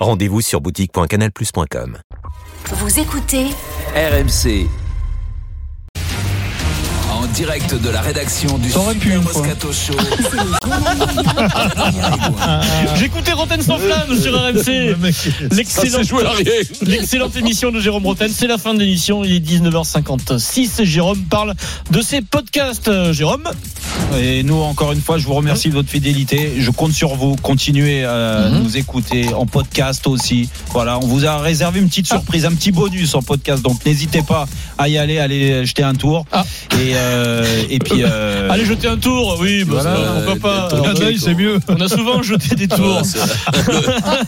Rendez-vous sur boutique.canalplus.com. Vous écoutez RMC. Direct de la rédaction du Super. Moscato Show. J'écoutais Roten sans flamme sur RMC. L'excellente, émission de Jérôme Roten. C'est la fin de l'émission. Il est 19h56. Jérôme parle de ses podcasts. Jérôme Et nous, encore une fois, je vous remercie de votre fidélité. Je compte sur vous. Continuez à Mhm. nous écouter en podcast aussi. Voilà, on vous a réservé une petite Ah. surprise, un petit bonus en podcast. Donc n'hésitez pas à y aller, allez jeter un tour. Ah. Et, euh, et puis. euh, Allez jeter un tour. Oui, bah, Voilà, ça, pourquoi pas. euh, Alors, d'œil, c'est mieux. On a souvent jeté des tours.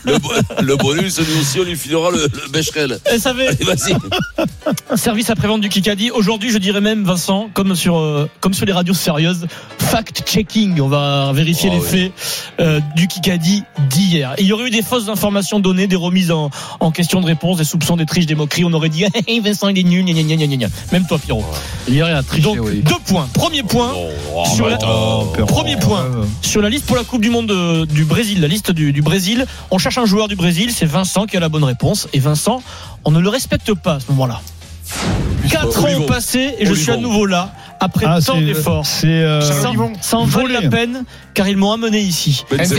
le, le- le bonus, nous aussi, on lui filera le, le Becherel. Allez, vas-y. service après-vente du Kikadi. Aujourd'hui, je dirais même, Vincent, comme sur, euh, comme sur les radios sérieuses, fact-checking. On va vérifier Oh, les oui. faits euh, du Kikadi d'hier. Il y aurait eu des fausses informations données, des remises en, en question de réponse, des soupçons, des triches, des moqueries. On aurait dit, hey, Vincent, il est nul, gna, gna, gna, gna, gna, gna. Même toi, Pierrot. Il a triché, Donc, oui. Deux points. Premier point. Oh, Sur la- arrête, Premier point. Sur la liste pour la Coupe du Monde de- du Brésil, la liste du, du Brésil, on cherche un joueur du Brésil, c'est Vincent qui a la bonne réponse. Et Vincent, on ne le respecte pas à ce moment-là. Quatre ans ont passé et je suis à nouveau là, après Ah, tant d'efforts. C'est. euh, Ça, en vaut la peine, car ils m'ont amené ici. Ce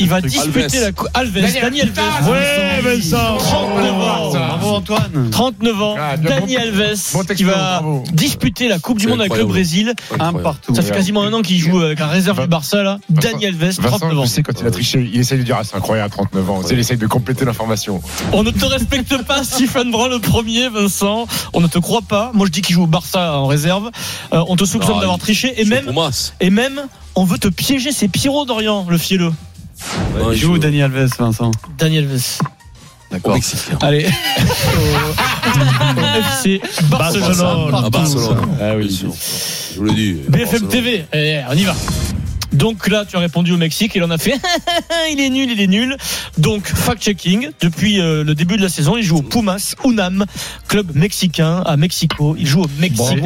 Il va disputer la Coupe. Alves, Dani Alves. Ouais, Vincent. 39 ans. Bravo, Antoine. 39 ans, Ah, de Dani bon- Alves qui va disputer la Coupe du Monde avec le. Brésil. Un partout. Ça fait quasiment un an qu'il joue avec la réserve du Barça là. Dani Alves, 39 Vincent, ans. je sais quand il a triché, il essaye de dire ah, c'est incroyable, 39 ans. Il essaye de compléter l'information. On ne te respecte pas, Stephen Brun le premier, Vincent. On ne te croit pas. Moi, je dis qu'il joue au Barça en réserve. Euh, on te soupçonne Ah, d'avoir triché et même, et même, on veut te piéger. C'est Pierrot d'Orient, le fielleux. Ouais, Il joue je- Dani Alves, Vincent. Daniel Alves. D'accord. Mexicain. Allez. Au FC Barcelone. Ah oui. sûr. Je vous le dis. BFM Barcelone. TV. Eh, on y va. Donc là, tu as répondu au Mexique et on a fait il est nul, il est nul. Donc fact-checking. Depuis euh, le début de la saison, il joue au Pumas Unam, club mexicain à Mexico. Il joue au Mexique.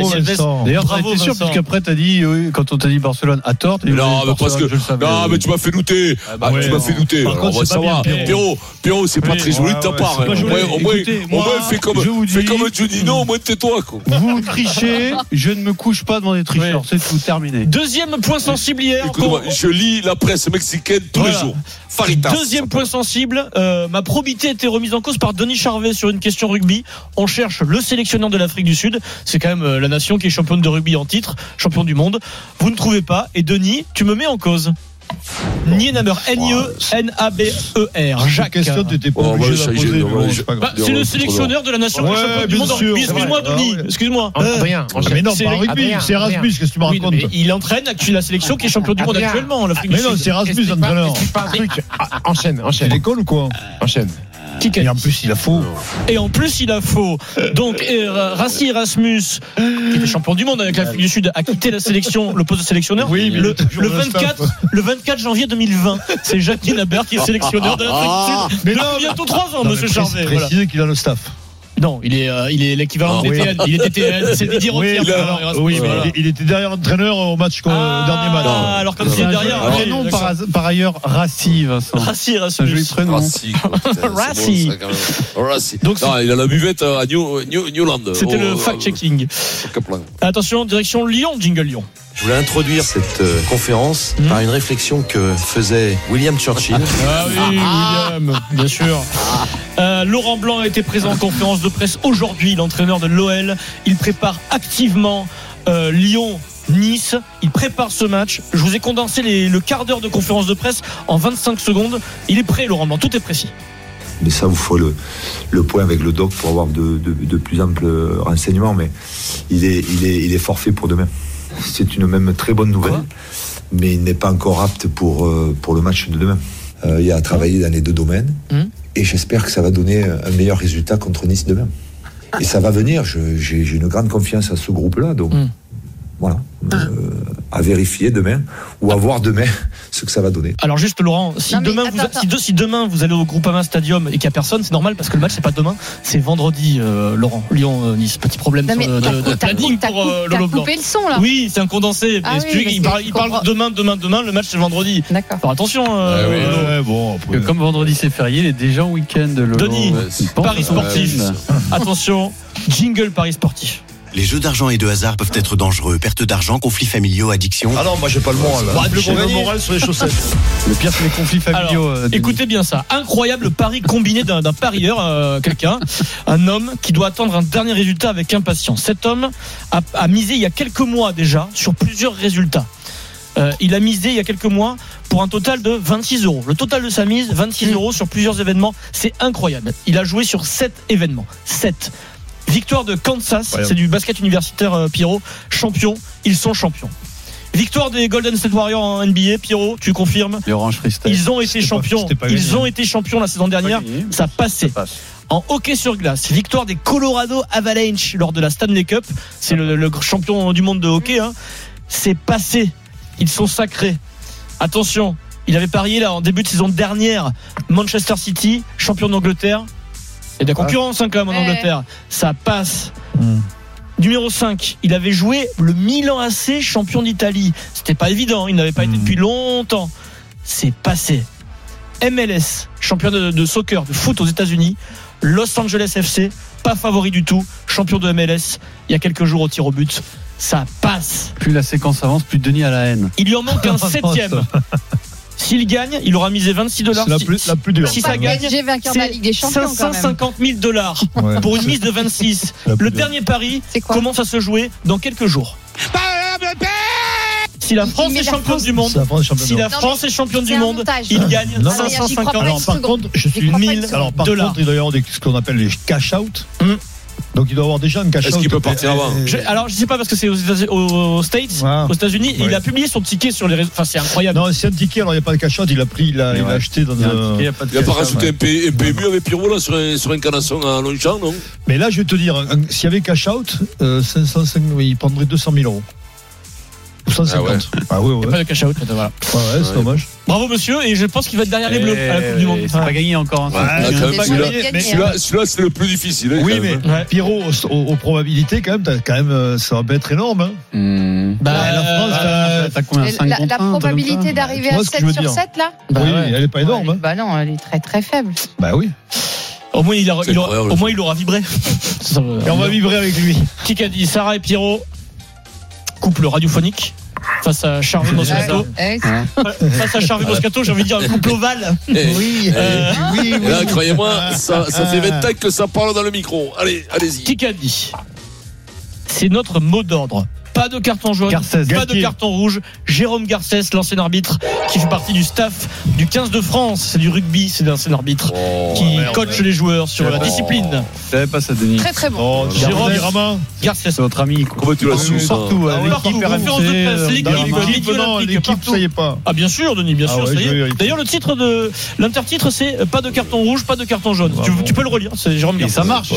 D'ailleurs, Bravo, sûr, Vincent. puisqu'après, t'as dit, oui, quand on t'a dit Barcelone à tort, t'as dit, Non, mais parce que. Non, mais tu m'as fait douter. Ah, ouais, tu m'as fait douter. Par Alors, contre, on va savoir. Pierrot. Pierrot, c'est pas très joli de ta part. hein. Au moins, fais comme, je vous fais dis- comme Juninho, au moins tais-toi. quoi. Vous trichez, je ne me couche pas devant des tricheurs, c'est tout terminé. Deuxième point sensible hier. Écoute-moi, je lis la presse mexicaine tous Voilà. les jours. Faritas. Deuxième point sensible, euh, ma probité a été remise en cause par Denis Charvet sur une question rugby. On cherche le sélectionneur de l'Afrique du Sud. C'est quand même euh, la nation qui est championne de rugby en titre, champion du monde. Vous ne trouvez pas. Et Denis, tu me mets en cause. Nienaber, N-I-E-N-A-B-E-R. Jacques. question, t'étais pas Oh, obligé ouais, de la ça, poser, j'ai- mais ouais, bon, j'ai- c'est pas grave. Bah, c'est le sélectionneur de la nation qui est Ouais, championne du bien monde en sûr, rugby. c'est Excuse-moi. Denis. Ah. Excuse-moi. Adrien, Ah, Mais non, C'est- pas rugby, Adrien, c'est Erasmus, qu'est-ce que tu me Oui, racontes mais il entraîne la sélection qui est champion du monde Adrien. actuellement en Afrique Mais du non, Sud. c'est Erasmus, Explique pas- entraîneur. explique pas un truc. Ah, Enchaîne, enchaîne, l'école ou quoi? Enchaîne. Et en plus, il a faux. Et en plus, il a faux. Donc, euh, Rassi Erasmus, qui était champion du monde avec l'Afrique du Sud, a quitté la sélection, le poste de sélectionneur. Oui, mais le, le dans le 24, staff. le 24 janvier 2020. C'est Jacques Nabert qui est sélectionneur de l'Afrique du Sud. Mais Depuis non, bientôt trois ans, Non, monsieur mais Charvet. précise- voilà. Préciser qu'il a le staff. Non, il est, euh, il est l'équivalent Ah, de oui. Il DTN, c'est Didier Oui, oui, mais voilà. il, il était derrière l'entraîneur au match, au Ah, dernier match. alors comme c'est un derrière. prénom, par, par ailleurs, Rassi, Vincent. Rassi C'est un joli prénom. Rassi, bon, Rassi. Rassi. Donc, Non, il a la buvette à New, New, Newland. C'était Oh, le euh, fact-checking. Attention, direction Lyon, jingle Lyon. Je voulais introduire cette euh, conférence Mhm. par une réflexion que faisait William Churchill. Ah oui, William, bien sûr. Euh, Laurent Blanc a été présent en conférence de presse aujourd'hui, l'entraîneur de l'OL. Il prépare activement euh, Lyon. Nice, il prépare ce match. Je vous ai condensé les- le quart d'heure de conférence de presse en 25 secondes. Il est prêt, Laurent Blanc, tout est précis. Mais ça, vous faut le, le point avec le doc pour avoir de, de, de plus amples renseignements. Mais il est, il est, il est forfait pour demain. C'est une même très bonne nouvelle, mais il n'est pas encore apte pour, euh, pour le match de demain. Euh, il y a à travailler dans les deux domaines. Mhm. Et j'espère que ça va donner un meilleur résultat contre Nice demain. et ça va venir. J'ai une grande confiance à ce groupe-là. Donc, Mm. Voilà. Euh, à vérifier demain ou à voir demain ce que ça va donner. Alors juste Laurent, si Non, demain attends, vous, attends. si, de- si demain vous allez au Groupama Stadium et qu'il n'y a personne, c'est normal parce que le match c'est pas demain, c'est vendredi. euh, Laurent, Lyon, euh, Nice, petit problème Non, sur de, de planning pour euh, Lolo coupé le son là. Oui, c'est un condensé. Ah Mais oui, celui- mais il, parle, il demain, demain, demain. Le match c'est vendredi. D'accord. Alors attention. euh, oui, Lolo. Ouais, bon, après- Que comme vendredi c'est férié, il est déjà en week-end. Lolo. Denis, Paris sportif. Attention, jingle Paris sportif. Les jeux d'argent et de hasard peuvent être dangereux. Perte d'argent, conflits familiaux, addiction. Ah non, moi j'ai pas le moral. J'ai gros le moral sur les chaussettes. Le pire, c'est les conflits familiaux. Alors, euh. Écoutez bien ça. Incroyable pari combiné d'un d'un parieur, euh, quelqu'un, un homme qui doit attendre un dernier résultat avec impatience. Cet homme a, a misé il y a quelques mois déjà sur plusieurs résultats. Euh, il a misé il y a quelques mois pour un total de 26 euros. Le total de sa mise, 26 euros sur plusieurs événements. C'est incroyable. Il a joué sur 7 événements. 7. Victoire de Kansas, c'est du basket universitaire euh, Pierrot. Champion, ils sont champions. Victoire des Golden State Warriors en NBA, Pierrot, tu confirmes ils ont été champions. pas Ils ont été champions la saison dernière. Ça passait. En hockey sur glace, victoire des Colorado Avalanche lors de la Stanley Cup. C'est le, le champion du monde de hockey. hein. C'est passé. Ils sont sacrés. Attention, il avait parié là en début de saison dernière Manchester City, champion d'Angleterre. Il y a de la concurrence hein, quand même en. Angleterre. Ça passe. Hmm. Numéro 5, il avait joué le Milan AC, champion d'Italie. C'était pas évident, il n'avait pas été Hmm. depuis longtemps. C'est passé. MLS, champion de, de soccer, de foot aux États-Unis. Los Angeles FC, pas favori du tout, champion de MLS. Il y a quelques jours au tir au but. Ça passe. Plus la séquence avance, plus Denis à la haine. Il lui en manque un septième. S'il gagne, il aura misé 26 dollars. C'est la Si- plus, la plus dure. si ça gagne, c'est Ligue des Champions quand même. 550 000 dollars Ouais. pour une mise de 26. La plus Le dernier pari commence à se jouer dans quelques jours. Si la France est championne du monde, si la France est championne du monde, il gagne Non, non, j'y crois 550 pas. Alors, une par seconde. contre, je J'y suis crois pas une 1000. seconde. Alors, par dollars. contre, il doit y avoir ce qu'on appelle les cash-out. Hum. Donc, il doit avoir déjà un cash-out. Est-ce qu'il peut partir avant Je- alors je sais pas parce que c'est aux, States, Ah. aux États-Unis, Ouais. il a publié son ticket sur les réseaux. Enfin, c'est incroyable. Non, c'est un ticket, alors il n'y a pas de cash-out, il a pris, il a, acheté dans Il un un. ticket, il y a pas de Il a pas cash-out. rajouté un, P- un PMU avec Pierrot là, sur, un, sur un canasson à Longchamp, non? Mais là, je vais te dire, s'il y avait cash-out, euh, 505, oui, il prendrait 200 000 euros. Ou 150. Ah, ouais, ouais. Pas de cash out. Voilà. Ouais, ouais, c'est Ouais. dommage. Bravo monsieur, et je pense qu'il va être derrière les Bleus à la Coupe du Monde. Eh, C'est pas gagné encore. hein. Ah, Ouais, quand même, c'est celui-là- c'est le plus difficile. hein, Oui, quand mais même. Ouais. Pierrot, aux, aux- aux probabilités, quand même, t'as quand même, euh, ça va pas être énorme. Hein. Hmm. Bah, Ouais, la France, t'as- T'as combien Et 5 La, contre la un, un truc comme probabilité d'arriver Tu vois à ce que 7 je veux sur dire 7 là Bah oui, ouais. elle est pas énorme. Ouais, Hein. Bah non, elle est très très faible. Bah oui. Au moins, il, aura- C'est il aura, incroyable. au moins, il aura vibré. Ça va- Et on va vibrer avec lui. Kikadi, Sarah et Pierrot, couple radiophonique. Face à Charlie Moscato. Ouais, Face à Charlie Moscato, j'ai envie de dire un couple ovale. Eh, Oui, Euh, oui, Et là, croyez-moi, ça, ça fait 20 ans que ça parle dans le micro. Allez, allez-y. Kikadi. C'est notre mot d'ordre. Pas de carton jaune, Garcès. pas de carton rouge. Jérôme Garcès, l'ancien arbitre, qui fait partie du staff du 15 de France. C'est du rugby, c'est l'ancien arbitre Oh, qui merde. coach les joueurs sur la Oh. discipline. Je savais pas ça, Denis. Très très bon. Oh, Jérôme-. Garcès. C'est votre ami. Comment tu l'as Ah, su ouais, l'équipe ça y est pas. Ah bien sûr, Denis, bien Ah sûr. D'ailleurs, le titre de l'intertitre, c'est euh, pas de carton rouge, pas de carton jaune. Tu, peux le relire. C'est Jérôme Et Garcès. ça marche,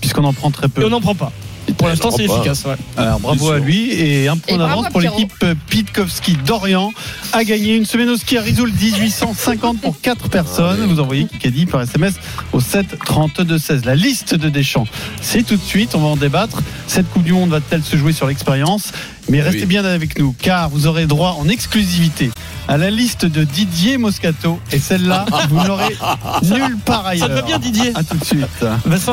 puisqu'on en prend très Et peu. on n'en prend pas. Pour l'instant, c'est efficace. ouais. Alors bravo à lui et un point d'avance pour l'équipe Pitkowski d'Orient a gagné une semaine au ski à Risoul 1850 pour 4 personnes. Vous envoyez Kikadi par SMS au 7 32 16. La liste de Deschamps, c'est tout de suite. On va en débattre. Cette Coupe du Monde va-t-elle se jouer sur l'expérience? Mais restez Oui. bien avec nous car vous aurez droit en exclusivité à la liste de Didier Moscato et celle-là vous n'aurez nulle part Ça ailleurs. te va bien, Didier À tout de suite. Vincent